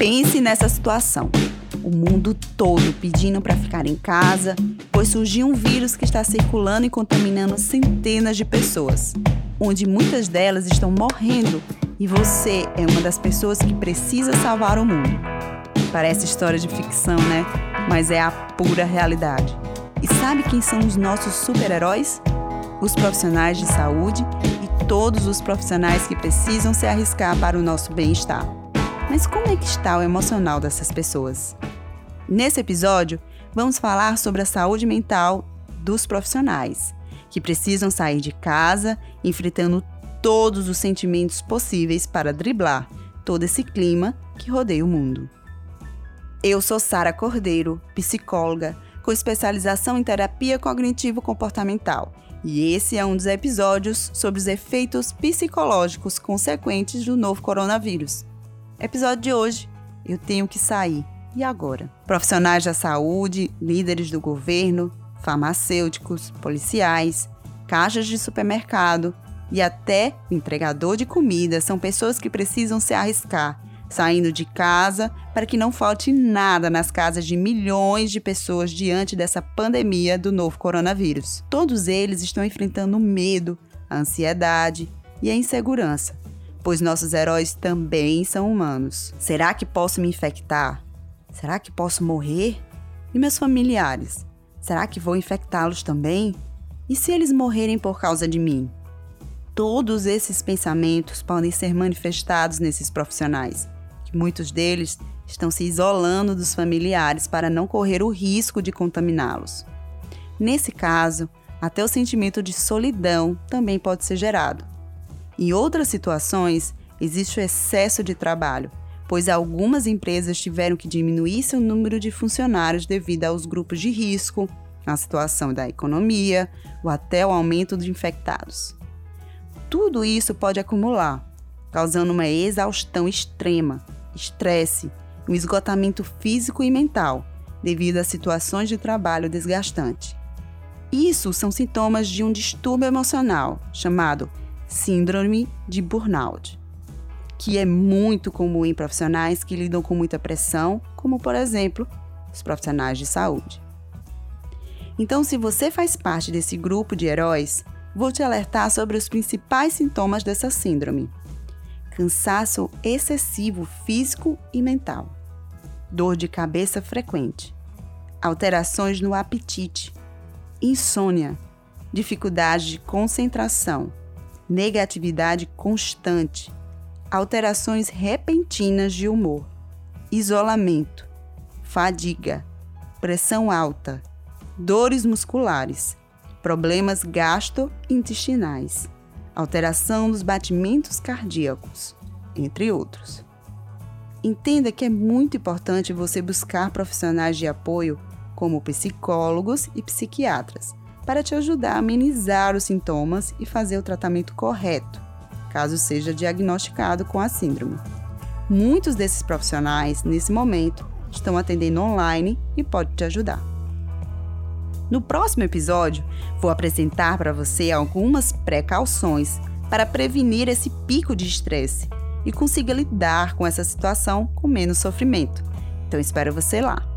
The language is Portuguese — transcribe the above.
Pense nessa situação. O mundo todo pedindo para ficar em casa, pois surgiu um vírus que está circulando e contaminando centenas de pessoas, onde muitas delas estão morrendo e você é uma das pessoas que precisa salvar o mundo. Parece história de ficção, né? Mas é a pura realidade. E sabe quem são os nossos super-heróis? Os profissionais de saúde e todos os profissionais que precisam se arriscar para o nosso bem-estar. Mas como é que está o emocional dessas pessoas? Nesse episódio, vamos falar sobre a saúde mental dos profissionais, que precisam sair de casa enfrentando todos os sentimentos possíveis para driblar todo esse clima que rodeia o mundo. Eu sou Sara Cordeiro, psicóloga com especialização em terapia cognitivo-comportamental, e esse é um dos episódios sobre os efeitos psicológicos consequentes do novo coronavírus. Episódio de hoje: Eu tenho que sair. E agora? Profissionais da saúde, líderes do governo, farmacêuticos, policiais, caixas de supermercado e até entregador de comida são pessoas que precisam se arriscar saindo de casa para que não falte nada nas casas de milhões de pessoas diante dessa pandemia do novo coronavírus. Todos eles estão enfrentando o medo, a ansiedade e a insegurança, pois nossos heróis também são humanos. Será que posso me infectar? Será que posso morrer? E meus familiares? Será que vou infectá-los também? E se eles morrerem por causa de mim? Todos esses pensamentos podem ser manifestados nesses profissionais que muitos deles estão se isolando dos familiares para não correr o risco de contaminá-los. Nesse caso, até o sentimento de solidão também pode ser gerado. Em outras situações, existe o excesso de trabalho, pois algumas empresas tiveram que diminuir seu número de funcionários devido aos grupos de risco, à situação da economia ou até o aumento de infectados. Tudo isso pode acumular, causando uma exaustão extrema, estresse, um esgotamento físico e mental devido a situações de trabalho desgastante. Isso são sintomas de um distúrbio emocional chamado Síndrome de Burnout, que é muito comum em profissionais que lidam com muita pressão, como por exemplo os profissionais de saúde. Então, se você faz parte desse grupo de heróis, vou te alertar sobre os principais sintomas dessa síndrome. Cansaço excessivo físico e mental, dor de cabeça frequente, alterações no apetite, insônia, dificuldade de concentração, negatividade constante, alterações repentinas de humor, isolamento, fadiga, pressão alta, dores musculares, problemas gastrointestinais alteração dos batimentos cardíacos, entre outros. Entenda que é muito importante você buscar profissionais de apoio como psicólogos e psiquiatras para te ajudar a amenizar os sintomas e fazer o tratamento correto, caso seja diagnosticado com a síndrome. Muitos desses profissionais, nesse momento, estão atendendo online e podem te ajudar. No próximo episódio, vou apresentar para você algumas precauções para prevenir esse pico de estresse e consiga lidar com essa situação com menos sofrimento. Então espero você lá.